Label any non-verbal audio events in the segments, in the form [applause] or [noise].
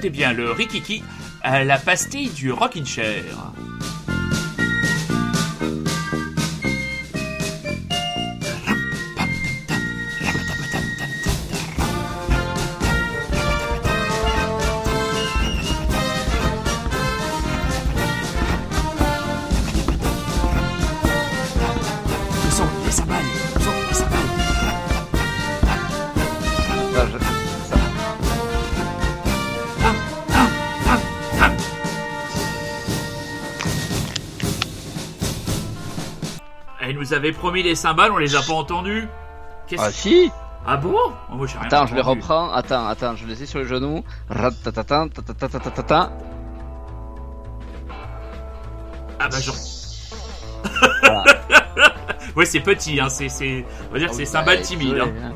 écoutez bien le Rikiki, euh, la pastille du Rockin' Chair. Nous avait promis les cymbales, on les a pas entendus. Qu'est-ce Ah si Ah bon Oh, moi, j'ai rien Attends, je les entendu. reprends. Attends, attends, je les ai sur le genou. Ratatatan, tatatatatata. Ah bah genre. Voilà. [laughs] Ouais, c'est petit, hein. C'est, c'est, on va dire que c'est cymbales timides. désolé, Hein.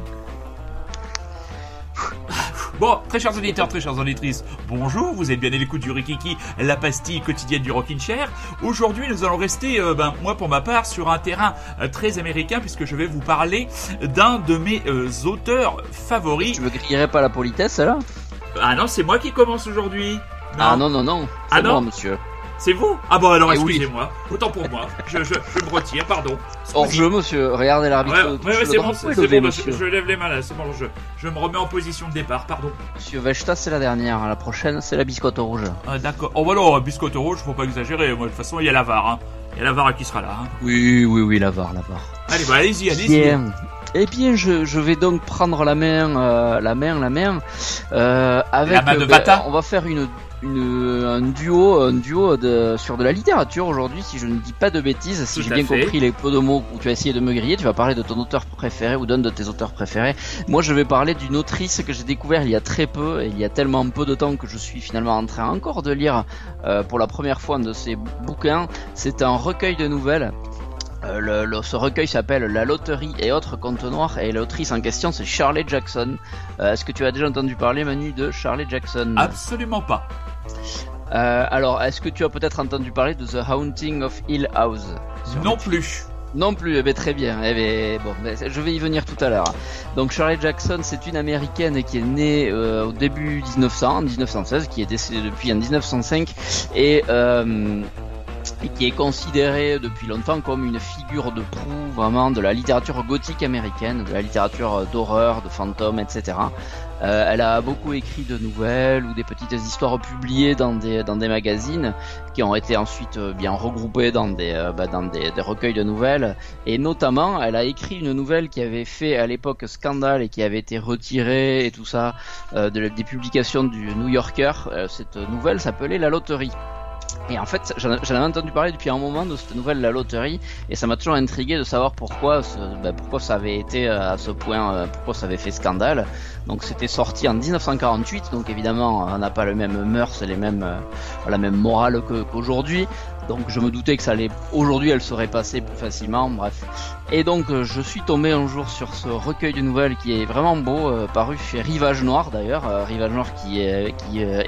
Bon, très chers auditeurs, très chères auditrices, bonjour, vous êtes bien à l'écoute du Rikiki, la pastille quotidienne du Rockin' Chair. Aujourd'hui, nous allons rester, euh, ben, moi pour ma part, sur un terrain euh, très américain, puisque je vais vous parler d'un de mes euh, auteurs favoris. Tu me grillerais pas la politesse là Ah non, c'est moi qui commence aujourd'hui. Ah non, non, non. Ah C'est non moi, monsieur. C'est vous Ah bon, alors Eh oui. excusez-moi. Autant pour moi. Je, je, je me retire, pardon. Hors jeu, monsieur. Regardez l'arbitre. Ouais, ouais, c'est bon, c'est bon, je, lève les mains là, c'est bon, je, je me remets en position de départ, pardon. Monsieur Vechta, c'est la dernière. La prochaine, c'est la biscotte rouge. Ah, d'accord. Oh, bah non, biscotte rouge, faut pas exagérer. Moi, de toute façon, il y a la VAR, hein. Il y a la VAR qui sera là, hein. Oui, oui, oui, la var, la var. Allez, bah, allez-y, allez-y. Bien. Eh bien, je, je vais donc prendre la main, euh, la main, la main, euh, avec. La main de Bata. on va faire une, une, un duo, un duo de, sur de la littérature aujourd'hui, si je ne dis pas de bêtises, si j'ai bien fait. compris les peu de mots où tu as essayé de me griller, tu vas parler de ton auteur préféré ou d'un de tes auteurs préférés. Moi, je vais parler d'une autrice que j'ai découvert il y a très peu, et il y a tellement peu de temps que je suis finalement en train encore de lire euh, pour la première fois un de ses bouquins. C'est un recueil de nouvelles. Euh, le- le- ce recueil s'appelle La loterie et autres contes noirs et l'autrice en question c'est Shirley Jackson. Euh, Est-ce que tu as déjà entendu parler Manu de Shirley Jackson? Absolument pas. Euh, Alors est-ce que tu as peut-être entendu parler de The Haunting of Hill House? Non plus. non plus, eh ben, très bien. Eh ben, bon, ben, je vais y venir tout à l'heure. Donc Shirley Jackson, c'est une américaine qui est née euh, au début 1900, en 1916, qui est décédée depuis en 1905 et, euh, qui est considérée depuis longtemps comme une figure de proue vraiment de la littérature gothique américaine, de la littérature d'horreur, de fantômes, etc. Euh, elle a beaucoup écrit de nouvelles ou des petites histoires publiées dans des, magazines qui ont été ensuite euh, bien regroupées dans des, euh, bah, dans des, des recueils de nouvelles. Et notamment, elle a écrit une nouvelle qui avait fait à l'époque scandale et qui avait été retirée et tout ça de, des publications du New Yorker. Cette nouvelle s'appelait La Loterie. Et en fait, j'en avais entendu parler depuis un moment de cette nouvelle La Loterie, et ça m'a toujours intrigué de savoir pourquoi, ce- bah, pourquoi ça avait été euh, à ce point, euh, pourquoi ça avait fait scandale. Donc c'était sorti en 1948, donc évidemment on n'a pas le même mœurs, les mêmes, euh, la même morale qu'aujourd'hui. Donc je me doutais que ça allait, aujourd'hui elle serait passée plus facilement, bref. Et donc euh, je suis tombé un jour sur ce recueil de nouvelles qui est vraiment beau, euh, paru chez Rivage Noir d'ailleurs, euh, Rivage Noir qui,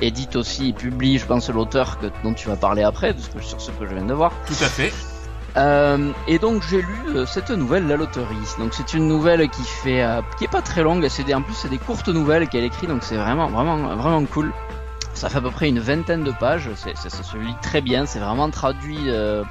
édite aussi et publie, je pense, l'auteur que, dont tu vas parler après, de ce que- sur ce que je viens de voir. Tout à fait. Euh, et donc j'ai lu euh, cette nouvelle La Loterie. Donc c'est une nouvelle qui fait euh, qui est pas très longue, c'est en plus c'est des courtes nouvelles qu'elle écrit donc c'est vraiment vraiment vraiment cool. Ça fait à peu près une vingtaine de pages, ça se lit très bien, c'est vraiment traduit euh,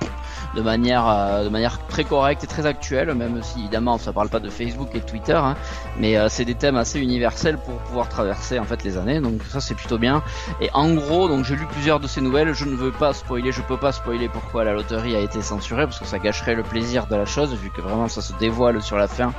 de manière euh, de manière très correcte et très actuelle, même si évidemment ça parle pas de Facebook et de Twitter, hein, mais euh, c'est des thèmes assez universels pour pouvoir traverser en fait les années, donc ça c'est plutôt bien. Et en gros, donc j'ai lu plusieurs de ces nouvelles, je ne veux pas spoiler, je peux pas spoiler pourquoi la loterie a été censurée, parce que ça gâcherait le plaisir de la chose, vu que vraiment ça se dévoile sur la fin.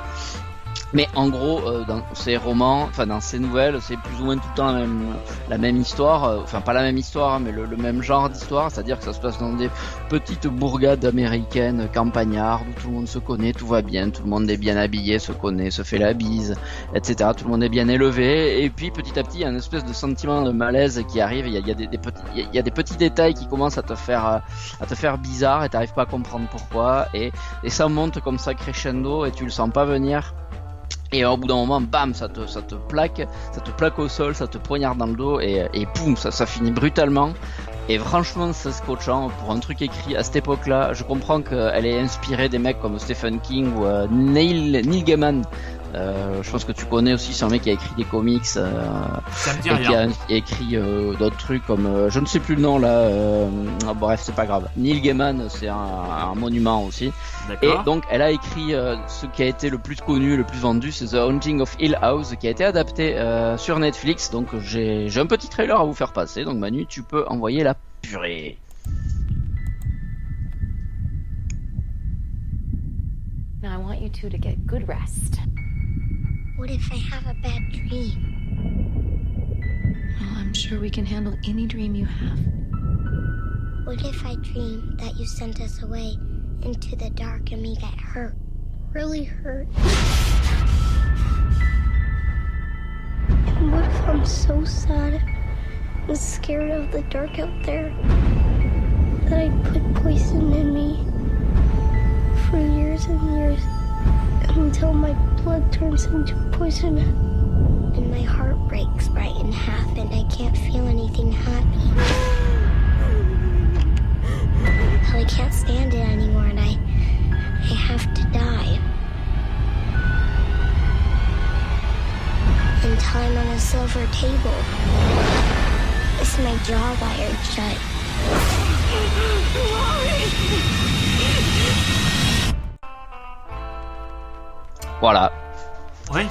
Mais en gros, euh, dans ces romans, enfin dans ces nouvelles, c'est plus ou moins tout le temps la même, la même histoire, euh, enfin pas la même histoire, hein, mais le, le même genre d'histoire, c'est-à-dire que ça se passe dans des petites bourgades américaines, campagnardes, où tout le monde se connaît, tout va bien, tout le monde est bien habillé, se connaît, se fait la bise, etc. Tout le monde est bien élevé, et puis petit à petit, il y a une espèce de sentiment de malaise qui arrive, il y a, y a des, des petits, y a des petits détails qui commencent à te faire, euh, à te faire bizarre, et t'arrives pas à comprendre pourquoi, et, et ça monte comme ça crescendo, et tu le sens pas venir. Et au bout d'un moment, bam, ça te, ça te plaque, ça te plaque au sol, ça te poignarde dans le dos et, et boum, ça, ça finit brutalement. Et franchement, c'est scotchant pour un truc écrit à cette époque-là. Je comprends qu'elle est inspirée des mecs comme Stephen King ou euh, Neil, Neil Gaiman, Euh, je pense que tu connais aussi, c'est un mec qui a écrit des comics euh, et qui a écrit euh, d'autres trucs comme euh, je ne sais plus le nom là. euh, ah, bref, c'est pas grave. Neil Gaiman, c'est un, un monument aussi. Et donc, elle a écrit euh, ce qui a été le plus connu, le plus vendu, c'est The Haunting of Hill House, qui a été adapté euh, sur Netflix. Donc, j'ai j'ai un petit trailer à vous faire passer. Donc, Manu, tu peux envoyer la purée. Now I want you two to get good rest. What if I have a bad dream? Well, I'm sure we can handle any dream you have. What if I dream that you sent us away into the dark and we get hurt? Really hurt? And what if I'm so sad and scared of the dark out there that I put poison in me for years and years until my blood turns into poison and my heart breaks right in half and I can't feel anything happy. I can't stand it anymore and I I have to die. And time on a silver table. It's my jaw wired shut? Voilà,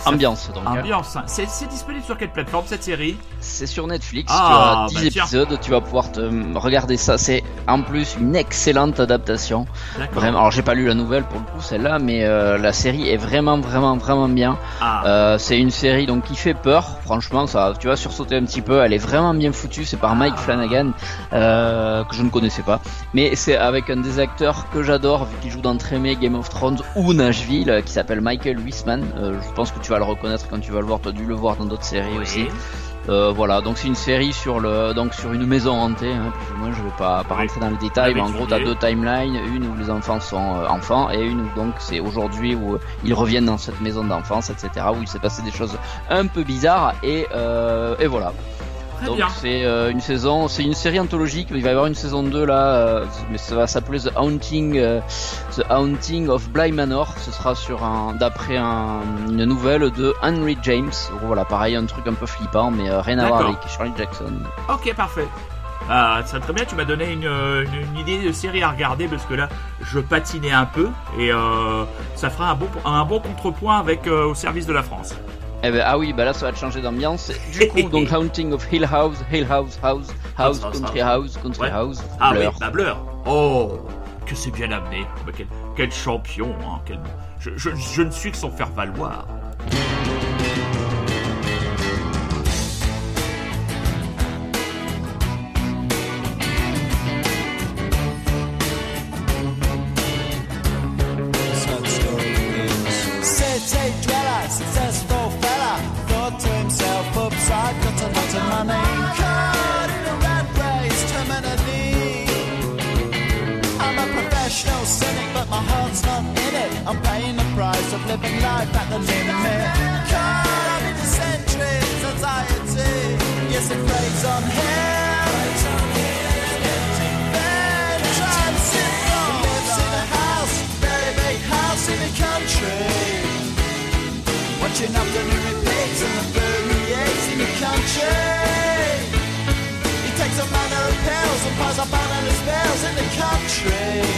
Ambiance donc. hein. Ambiance. C'est disponible sur quelle plateforme cette série? C'est sur Netflix, Ah, tu as bah 10 tiens. épisodes, tu vas pouvoir te regarder ça. C'est en plus une excellente adaptation. Vraiment, alors j'ai pas lu la nouvelle pour le coup celle-là, mais euh, la série est vraiment vraiment vraiment bien. Ah, Euh, c'est une série donc qui fait peur. Franchement, ça, tu vas sursauter un petit peu. Elle est vraiment bien foutue. C'est par Mike Flanagan euh, que je ne connaissais pas, mais c'est avec un des acteurs que j'adore vu qu'il joue dans Game of Thrones ou Nashville, euh, qui s'appelle Michael Wiseman. Euh, je pense que tu vas le reconnaître quand tu vas le voir. Tu as dû le voir dans d'autres séries oui. aussi. Euh, voilà, donc c'est une série sur le donc sur une maison hantée. Hein, plus ou moins, je vais pas, rentrer dans les détails, mais en gros, t'as deux timelines, une où les enfants sont euh, enfants et une où donc c'est aujourd'hui où ils reviennent dans cette maison d'enfance, etc. Où il s'est passé des choses un peu bizarres et euh, et voilà. Très Donc c'est euh, une saison, c'est une série anthologique. Il va y avoir une saison 2 là, euh, mais ça va s'appeler The Haunting, euh, The Haunting of Bly Manor. Ce sera sur un, d'après un, une nouvelle de Henry James. Voilà, pareil, un truc un peu flippant, mais rien à voir avec Charlie Jackson. Ok, parfait. Ah, ça très bien, tu m'as donné une, une- une idée de série à regarder parce que là, je patinais un peu et ça fera un bon, un bon contrepoint avec au service de la France. Eh ben, ah oui, bah là ça va te changer d'ambiance. Du coup, [laughs] donc Haunting of Hill House, Hill House, House, House, Country house. Country Ouais. House, Ah Blur. oui, bah Blur. Oh, que c'est bien amené. Quel, quel champion, hein, quel- je, je- je ne suis que son faire valoir. Heart's not in it. I'm paying the price of living life at the limit. Caught in eccentric anxiety, yes, it plays on him. Then transient lives in a house, very big house in the country. Watching afternoon repeats and the permeates in the country. He takes a manner of pills and piles up banana spells in the country.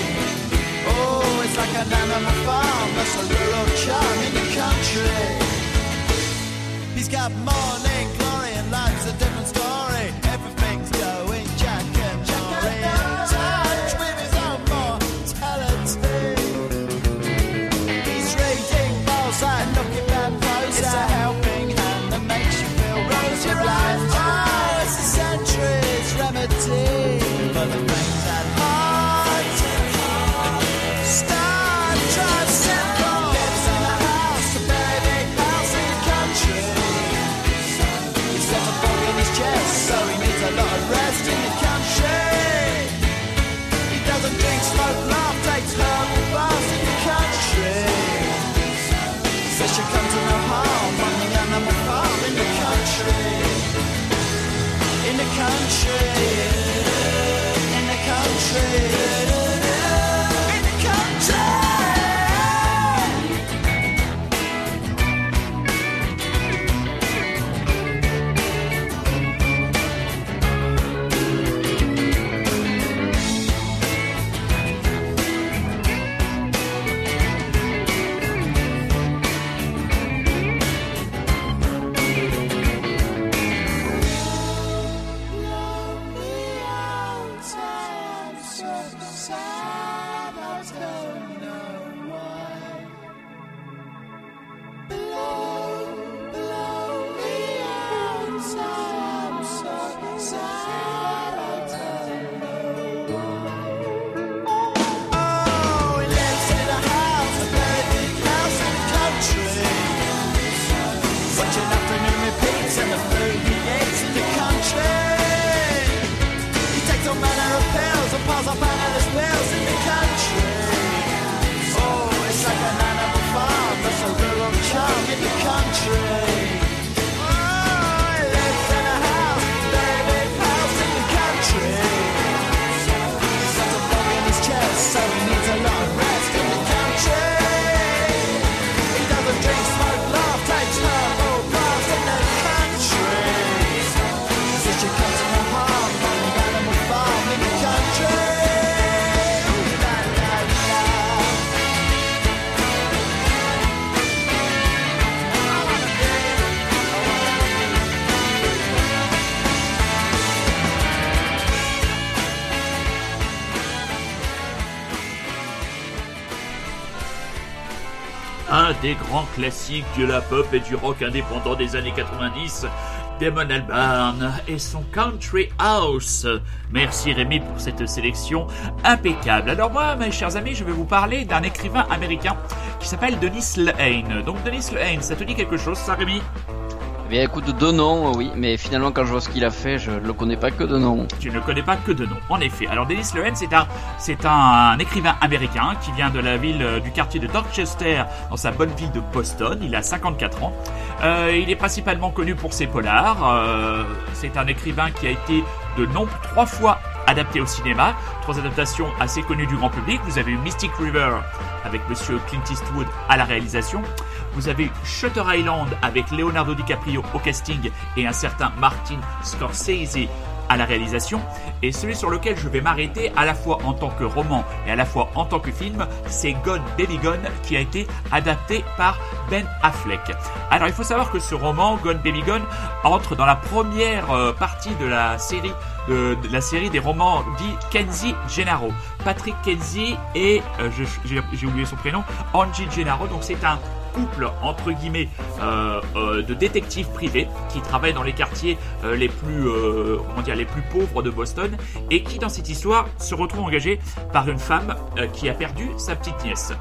An animal farm, that's a rural charm in the country. He's got morning Sabbath, Sabbath, Sabbath. L'un des grands classiques de la pop et du rock indépendant des années 90, Damon Albarn et son Country House. Merci Rémi pour cette sélection impeccable. Alors moi, mes chers amis, je vais vous parler d'un écrivain américain qui s'appelle Denis Lehane. Donc Denis Lehane, ça te dit quelque chose, ça Rémi? Eh bien, écoute, de nom, oui, mais finalement, quand je vois ce qu'il a fait, je le connais pas que de nom. Tu ne connais pas que de nom, en effet. Alors Dennis Lehane, c'est un, c'est un écrivain américain qui vient de la ville euh, du quartier de Dorchester, dans sa bonne ville de Boston. Il a 54 ans. Euh, il est principalement connu pour ses polars. Euh, c'est un écrivain qui a été de nombre trois fois adapté au cinéma. Trois adaptations assez connues du grand public. Vous avez Mystic River avec Monsieur Clint Eastwood à la réalisation. Vous avez Shutter Island avec Leonardo DiCaprio au casting et un certain Martin Scorsese à la réalisation. Et celui sur lequel je vais m'arrêter à la fois en tant que roman et à la fois en tant que film, c'est Gone Baby Gone qui a été adapté par Ben Affleck. Alors il faut savoir que ce roman, Gone Baby Gone, entre dans la première euh, partie de la série de, la série des romans dits Kenzie Gennaro. Patrick Kenzie et euh, j'ai oublié son prénom, Angie Gennaro. Donc c'est un couple entre guillemets euh, euh, de détectives privés qui travaillent dans les quartiers euh, les plus comment dire les plus pauvres de Boston et qui dans cette histoire se retrouvent engagés par une femme qui a perdu sa petite nièce.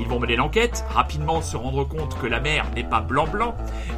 Ils vont mener l'enquête, rapidement se rendre compte que la mère n'est pas blanc-blanc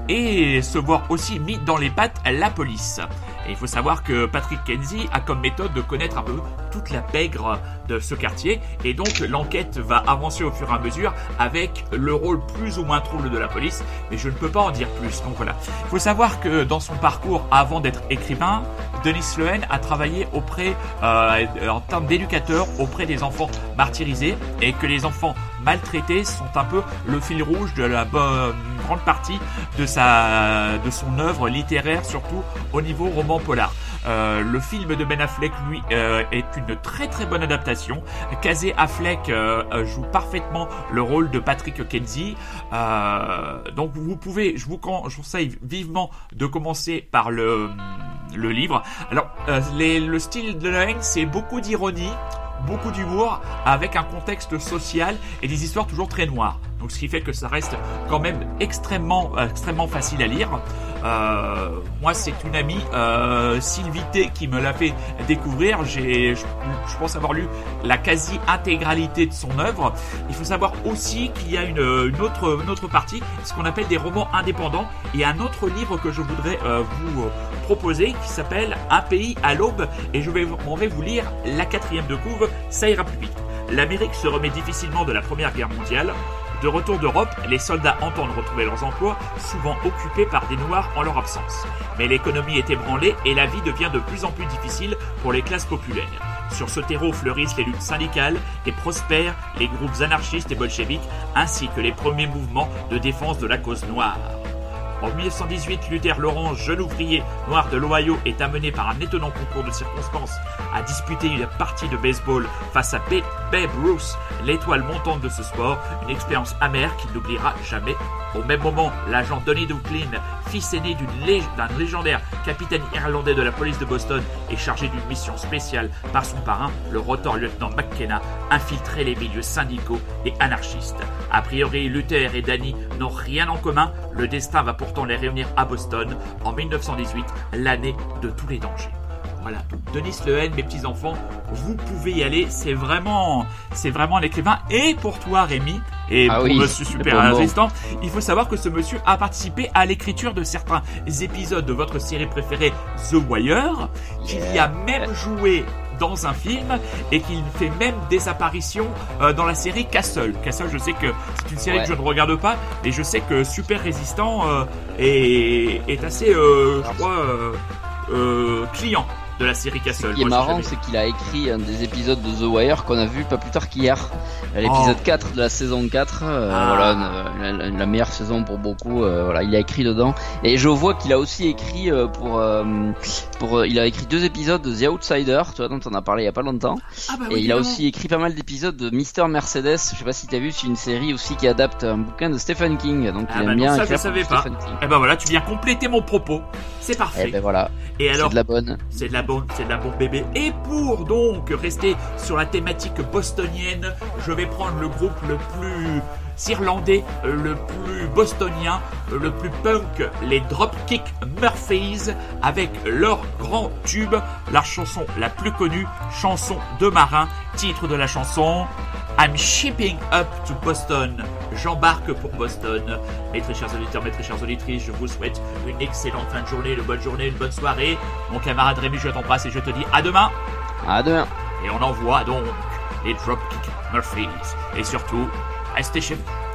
et se voir aussi mis dans les pattes la police. Il faut savoir que Patrick Kenzie a comme méthode de connaître un peu toute la pègre de ce quartier. Et donc l'enquête va avancer au fur et à mesure avec le rôle plus ou moins trouble de la police. Mais je ne peux pas en dire plus. Donc voilà. Il faut savoir que dans son parcours avant d'être écrivain, Denis Lehane a travaillé euh, en termes d'éducateur auprès des enfants martyrisés et que les enfants maltraités sont un peu le fil rouge de la bonne grande partie de sa de son œuvre littéraire surtout au niveau roman polar. Euh, le film de Ben Affleck, lui, euh, est une très très bonne adaptation. Casey Affleck euh, joue parfaitement le rôle de Patrick Kenzie. Donc vous pouvez, je vous, conseille vivement de commencer par le, le livre. Alors, le style de la haine, c'est beaucoup d'ironie, beaucoup d'humour, avec un contexte social et des histoires toujours très noires. Donc ce qui fait que ça reste quand même extrêmement, euh, extrêmement facile à lire. Euh, moi, c'est une amie, euh, Sylvie T, qui me l'a fait découvrir. J'ai, je, pense avoir lu la quasi-intégralité de son œuvre. Il faut savoir aussi qu'il y a une, une autre, une autre partie, ce qu'on appelle des romans indépendants, et un autre livre que je voudrais euh, vous euh, proposer qui s'appelle Un pays à l'aube, et je vais, on va vous lire la quatrième de couve. Ça ira plus vite. L'Amérique se remet difficilement de la Première Guerre mondiale. De retour d'Europe, les soldats entendent retrouver leurs emplois, souvent occupés par des Noirs en leur absence. Mais l'économie est ébranlée et la vie devient de plus en plus difficile pour les classes populaires. Sur ce terreau fleurissent les luttes syndicales et prospèrent les groupes anarchistes et bolcheviques, ainsi que les premiers mouvements de défense de la cause noire. En 1918, Luther Lawrence, jeune ouvrier noir de l'Ohio, est amené par un étonnant concours de circonstances à disputer une partie de baseball face à Ba- Babe Ruth, l'étoile montante de ce sport, une expérience amère qu'il n'oubliera jamais. Au même moment, l'agent Donny Ducklin, fils aîné d'un légendaire capitaine irlandais de la police de Boston, est chargé d'une mission spéciale par son parrain, le rotor lieutenant McKenna, infiltrer les milieux syndicaux et anarchistes. A priori, Luther et Danny n'ont rien en commun, le destin va pourtant les réunir à Boston en 1918, l'année de tous les dangers. Voilà, Denis Lehane, mes petits enfants, vous pouvez y aller. C'est vraiment, c'est vraiment l'écrivain. Et pour toi, Rémi, et Ah pour oui, Monsieur Super. Résistant, il faut savoir que ce monsieur a participé à l'écriture de certains épisodes de votre série préférée, The Wire, qu'il y a même joué dans un film et qu'il fait même des apparitions euh, dans la série Castle. Castle, je sais que c'est une série Ouais. que je ne regarde pas, mais je sais que Super Résistant euh, est, est assez, euh, je crois, euh, client de la série Castle. Ce qui est Moi, marrant, c'est qu'il a écrit un des épisodes de The Wire qu'on a vu pas plus tard qu'hier. L'épisode Oh. 4 de la saison 4. euh, Ah. Voilà, une- la, la meilleure saison pour beaucoup. euh, voilà, il a écrit dedans. Et je vois qu'il a aussi écrit euh, pour, euh, pour, euh, il a écrit deux épisodes de The Outsider, tu vois, dont on a parlé il y a pas longtemps. Ah bah Et il a aussi écrit pas mal d'épisodes de Mister Mercedes. Je sais pas si t'as vu, c'est une série aussi qui adapte un bouquin de Stephen King. Donc Ah il bah aime non, bien ça, je savais pas. King. Eh ben voilà, tu viens compléter mon propos. C'est parfait. Eh ben voilà, Et c'est alors, de la bonne. c'est de la c'est de la bébé. Et pour donc rester sur la thématique bostonienne, je vais prendre le groupe le plus irlandais le plus bostonien, le plus punk, les Dropkick Murphys, avec leur grand tube, la chanson la plus connue, chanson de marin, titre de la chanson I'm shipping up to Boston. J'embarque pour Boston. Mes très chers auditeurs, mes très chères auditrices, je vous souhaite une excellente fin de journée, une bonne journée, une bonne soirée. Mon camarade Rémi, je t'embrasse et je te dis à demain. À demain. Et on envoie donc les Dropkick Murphys. Et surtout, restez chez vous.